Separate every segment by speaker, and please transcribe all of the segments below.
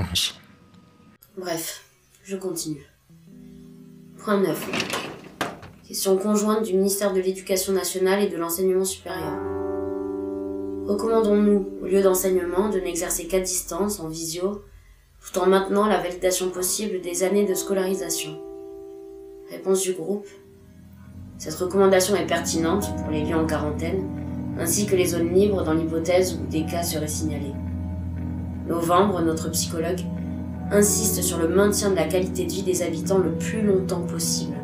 Speaker 1: 11.
Speaker 2: Bref, je continue. Point 9. Question conjointe du ministère de l'Éducation nationale et de l'Enseignement supérieur. Recommandons-nous, au lieu d'enseignement, de n'exercer qu'à distance, en visio, tout en maintenant la validation possible des années de scolarisation Réponse du groupe. Cette recommandation est pertinente pour les lieux en quarantaine, ainsi que les zones libres dans l'hypothèse où des cas seraient signalés. Novembre, notre psychologue insiste sur le maintien de la qualité de vie des habitants le plus longtemps possible,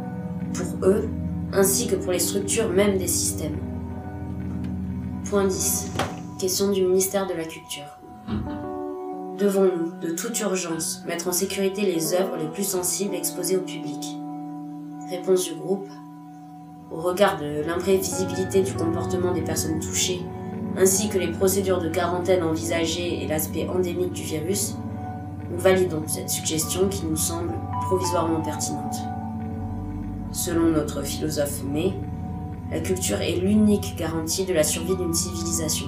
Speaker 2: pour eux, ainsi que pour les structures même des systèmes. Point 10. Question du ministère de la Culture. Devons-nous, de toute urgence, mettre en sécurité les œuvres les plus sensibles exposées au public? Réponse du groupe. Au regard de l'imprévisibilité du comportement des personnes touchées, ainsi que les procédures de quarantaine envisagées et l'aspect endémique du virus, nous validons cette suggestion qui nous semble provisoirement pertinente. Selon notre philosophe May, la culture est l'unique garantie de la survie d'une civilisation.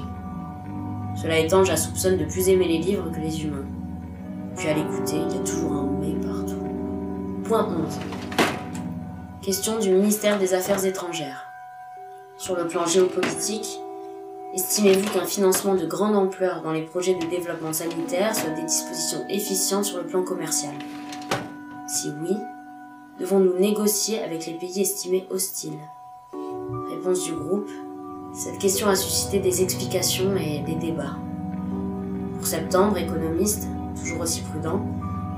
Speaker 2: Cela étant, je soupçonne de plus aimer les livres que les humains. Puis à l'écouter, il y a toujours un mais partout. Point 11. Question du ministère des Affaires étrangères. Sur le plan géopolitique, estimez-vous qu'un financement de grande ampleur dans les projets de développement sanitaire soit des dispositions efficientes sur le plan commercial? Si oui, devons-nous négocier avec les pays estimés hostiles? Réponse du groupe. Cette question a suscité des explications et des débats. Pour septembre, économiste, toujours aussi prudent,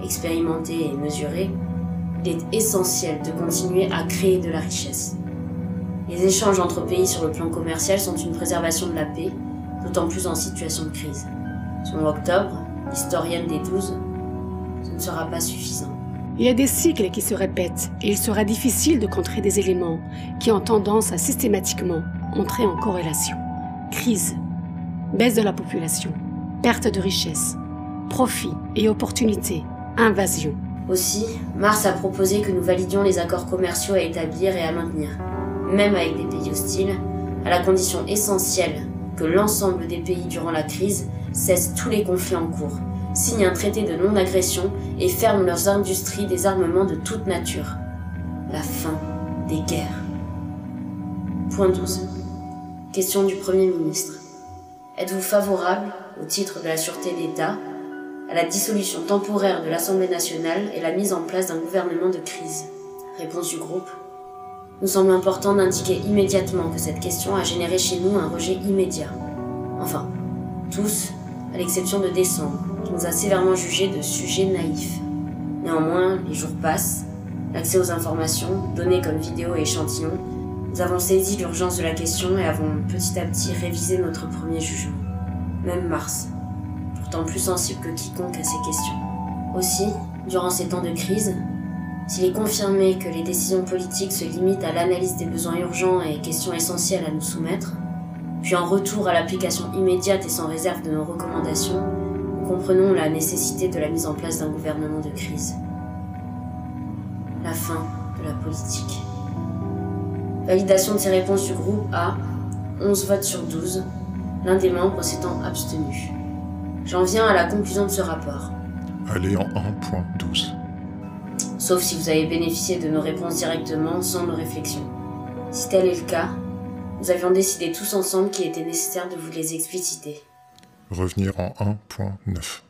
Speaker 2: expérimenté et mesuré, il est essentiel de continuer à créer de la richesse. Les échanges entre pays sur le plan commercial sont une préservation de la paix, d'autant plus en situation de crise. Selon Octobre, historienne des 12, ce ne sera pas suffisant.
Speaker 3: Il y a des cycles qui se répètent et il sera difficile de contrer des éléments qui ont tendance à systématiquement entrer en corrélation. Crise, baisse de la population, perte de richesse, profit et opportunités, invasion.
Speaker 2: Aussi, Mars a proposé que nous validions les accords commerciaux à établir et à maintenir, même avec des pays hostiles, à la condition essentielle que l'ensemble des pays durant la crise cessent tous les conflits en cours, signent un traité de non-agression et ferment leurs industries des armements de toute nature. La fin des guerres. Point 12. Question du Premier ministre. Êtes-vous favorable, au titre de la sûreté d'État, à la dissolution temporaire de l'Assemblée nationale et la mise en place d'un gouvernement de crise? Réponse du groupe. Nous semble important d'indiquer immédiatement que cette question a généré chez nous un rejet immédiat. Enfin, tous, à l'exception de décembre, qui nous a sévèrement jugés de sujets naïfs. Néanmoins, les jours passent, l'accès aux informations, données comme vidéos et échantillons, nous avons saisi l'urgence de la question et avons petit à petit révisé notre premier jugement. Même Mars, pourtant plus sensible que quiconque à ces questions. Aussi, durant ces temps de crise, s'il est confirmé que les décisions politiques se limitent à l'analyse des besoins urgents et questions essentielles à nous soumettre, puis en retour à l'application immédiate et sans réserve de nos recommandations, nous comprenons la nécessité de la mise en place d'un gouvernement de crise. La fin de la politique. Validation de ces réponses du groupe A, 11 votes sur 12, l'un des membres s'étant abstenu. J'en viens à la conclusion de ce rapport.
Speaker 1: Allez en 1.12.
Speaker 2: Sauf si vous avez bénéficié de nos réponses directement sans nos réflexions. Si tel est le cas, nous avions décidé tous ensemble qu'il était nécessaire de vous les expliciter.
Speaker 1: Revenir en 1.9.